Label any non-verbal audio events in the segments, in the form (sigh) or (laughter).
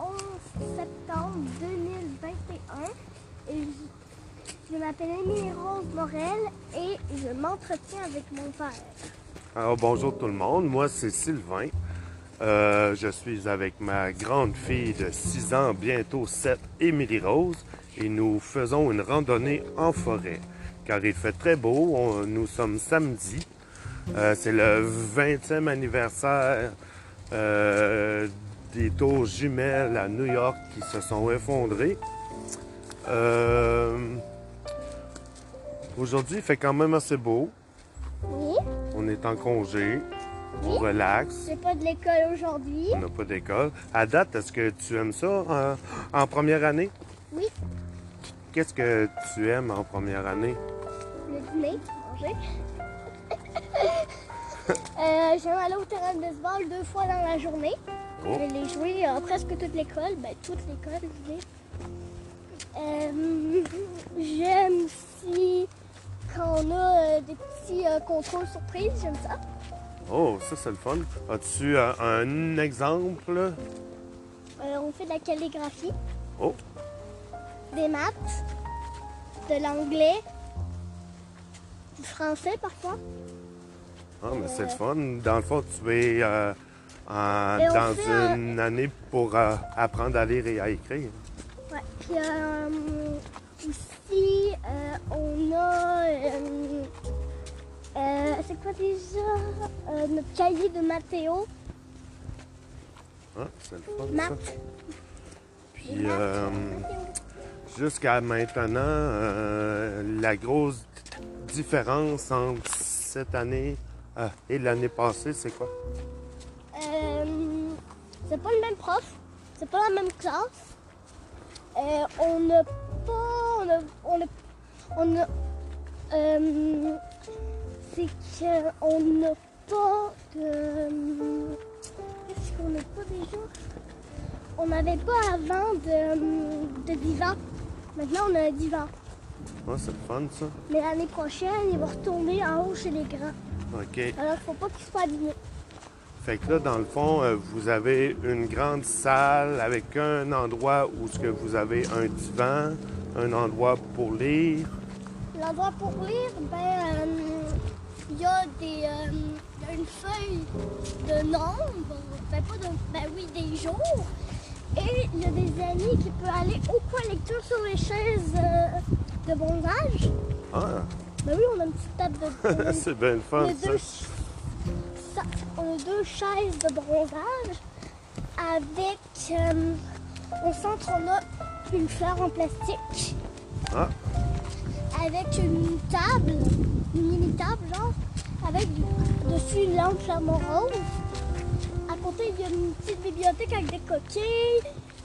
11 septembre 2021 et je, m'appelle Émilie Rose Morel et je m'entretiens avec mon père. Alors bonjour tout le monde, moi c'est Sylvain. Euh, je suis avec ma grande fille de 6 ans, bientôt 7, Émilie Rose, et nous faisons une randonnée en forêt. Car il fait très beau, nous sommes samedi. Euh, c'est le 20e anniversaire euh, des tours jumelles à New York qui se sont effondrées. Euh, Aujourd'hui, il fait quand même assez beau. Oui, On est en congé. On Oui. relaxe. j'ai pas de l'école aujourd'hui. On n'a pas d'école. À date, est-ce que tu aimes ça en, en première année? Oui, Qu'est-ce que tu aimes en première année? le dîner, manger. (laughs) euh, J'aime aller au terrain de baseball deux fois dans la journée. Oh. Je l'ai joué à presque toute l'école, ben toute l'école, je. Euh, (laughs) J'aime aussi quand on a euh, des petits euh, contrôles surprises, j'aime ça. Oh, ça c'est le fun. As-tu un exemple? On fait de la calligraphie, Oh, des maths, de l'anglais, du français parfois. ah, mais c'est le fun. Dans le fond, tu es euh, en- dans fait une année pour euh, apprendre à lire et à écrire. Ouais. Puis euh, aussi, euh, on a. euh, euh, c'est quoi déjà Euh, Notre cahier de Mathéo? Ah, c'est le fun, ça. Maths. Puis, euh, jusqu'à maintenant, euh, la grosse différence entre cette année euh, et l'année passée, c'est quoi? Euh, c'est pas le même prof, c'est pas la même classe. Euh, on n'a pas. On a. On a, on a- euh, c'est qu'on n'a pas de. Qu'est-ce qu'on n'a pas déjà? On n'avait pas avant de, de divan. Maintenant, on a un divan. Ah, c'est fun, ça. Mais l'année prochaine, il va retourner en haut chez les grands. OK. Alors, faut pas qu'il soit abîmé. Fait que là, dans le fond, euh, vous avez une grande salle avec un endroit où ce que vous avez un divan, un endroit pour lire. L'endroit pour lire, ben, euh, il y a des, euh, il y a une feuille de nombres, ben pas de, ben oui, des jours. Et il y a des amis qui peuvent aller au coin lecture sur les chaises euh, de bronzage. Ah, Ben oui, on a une petite table de, (laughs) c'est bien le fun, ça. deux, ch- ça- on a deux chaises de bronzage avec, euh, au centre, on a une fleur en plastique. Ah, avec une table, une mini-table, genre, avec dessus une lampe flamant rose. À côté, il y a une petite bibliothèque avec des coquilles,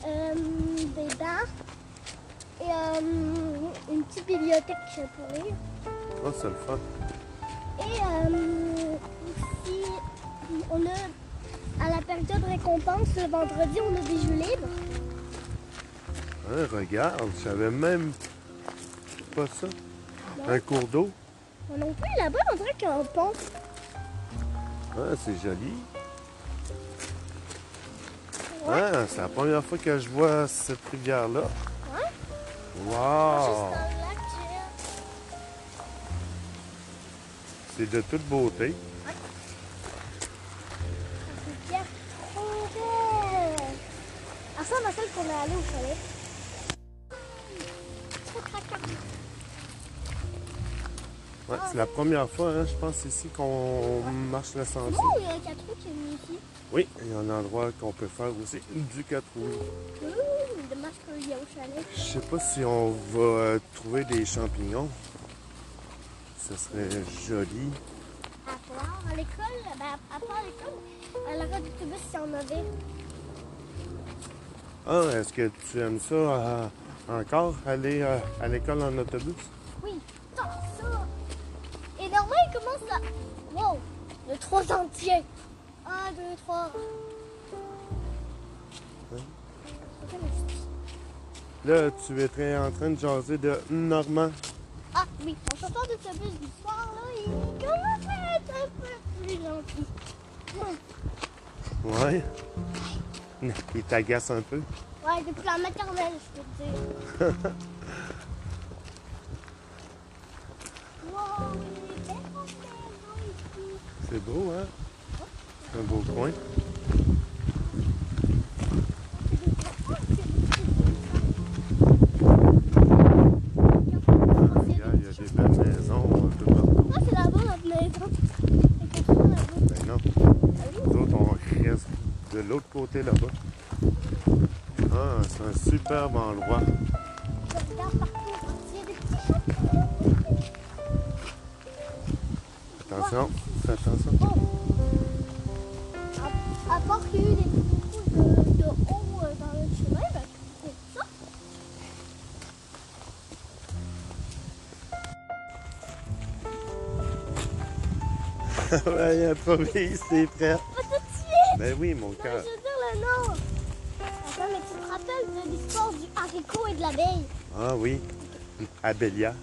euh, des bancs et euh, une petite bibliothèque pour lire. ah, c'est le fun. Et période récompense, le vendredi, on a des jeux libres. Hein, regarde, je savais même pas ça. Un cours d'eau. Non plus, là-bas, on dirait qu'il y a un pont. Ah, c'est joli. Ah, c'est la première fois que je vois cette rivière-là. Juste Wow! C'est de toute beauté. C'est bien trop belle. Ah, ça, ma celle qu'on est allé au chalet. Ouais, c'est la première fois, hein, je pense, ici qu'on marche le sentier. Bon, il y a un 4 roues qui est venu ici. Oui, il y a un endroit qu'on peut faire aussi du 4 roues. Ouh, dommage qu'il y a au chalet. Je sais pas si on va euh, trouver des champignons. Ce serait joli. À part à l'école, ben, à part à l'école, à l'arrêt d'autobus, y en avait. Ah, est-ce que tu aimes ça euh, encore, aller euh, à l'école en autobus? Oui, tant ça. Et normalement, il commence à. Wow, le 3 entier. 1, 2, 3. Là, tu étais en train de jaser de Normand. Ah oui, mon chauffeur d'autobus du soir, là, il commence à être un peu plus gentil. Ouais. (laughs) Il t'agace un peu? Ouais, depuis la maternelle, je peux te dire. (laughs) wow, il est content ici. C'est beau, hein? Un beau coin. Ah, regarde, il y a des belles maisons un peu partout. Ah, c'est là-bas notre maison. C'est quelque chose là-bas. Ben non, nous autres, on reste de l'autre côté là-bas. Ah, c'est un superbe endroit. Attention, fais attention. À, part qu'il y a eu des beaucoup de, de eau euh, dans le chemin, ben, c'est ça. (laughs) il y a un premier, c'est prêt. Ben oui, mon cœur. je veux dire le nom. Attends, mais tu te rappelles de l'histoire du haricot et de l'abeille? Ah oui, Abélia.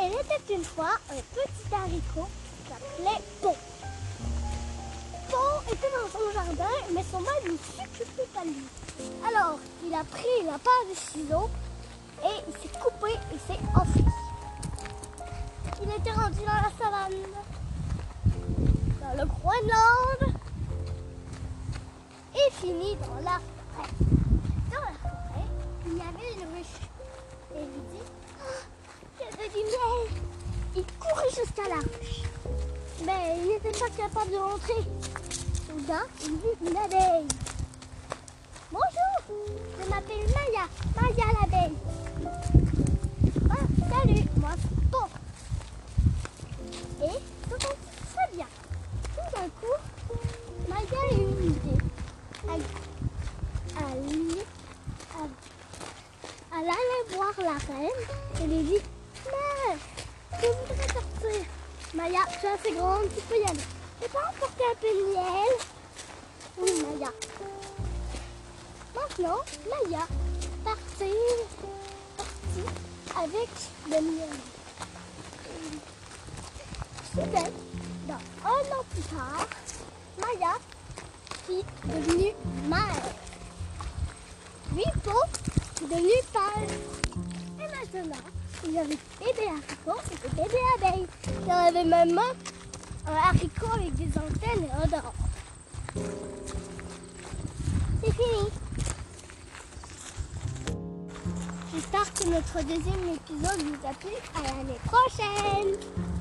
Elle était une fois un petit haricot qui s'appelait Pont. Pont était dans son jardin, mais son mère ne s'occupait pas de lui. Alors, il a pris la paire de ciseaux et il s'est coupé et s'est enfui. Il était rendu dans la savane, dans le Groenland fini dans la forêt. Dans la forêt, il y avait une ruche. Et il dit Ah, il y du miel. Il courait jusqu'à la ruche. Mais il n'était pas capable de rentrer. Soudain, il vit une abeille. Bonjour, je m'appelle Maya. Maya l'abeille. Ah, salut, moi c'est Pont. Et ça va très bien. Tout d'un coup, Maya a eu une idée. Elle, elle, elle, elle allait voir la reine et lui dit Mère, je voudrais sortir. Maya, tu es assez grande, tu peux y aller. Tu peux emporter un peu de miel Oui, Maya. Maintenant, Maya partit, partit avec le miel. Soudain, un an plus tard, Maya est devenue mère. Lui, Pau, est devenu père. Il y avait bébé haricot et des bébés abeilles. Il y avait même un, haricot avec des antennes et un. C'est fini. J'espère que notre deuxième épisode vous a plu. À l'année prochaine.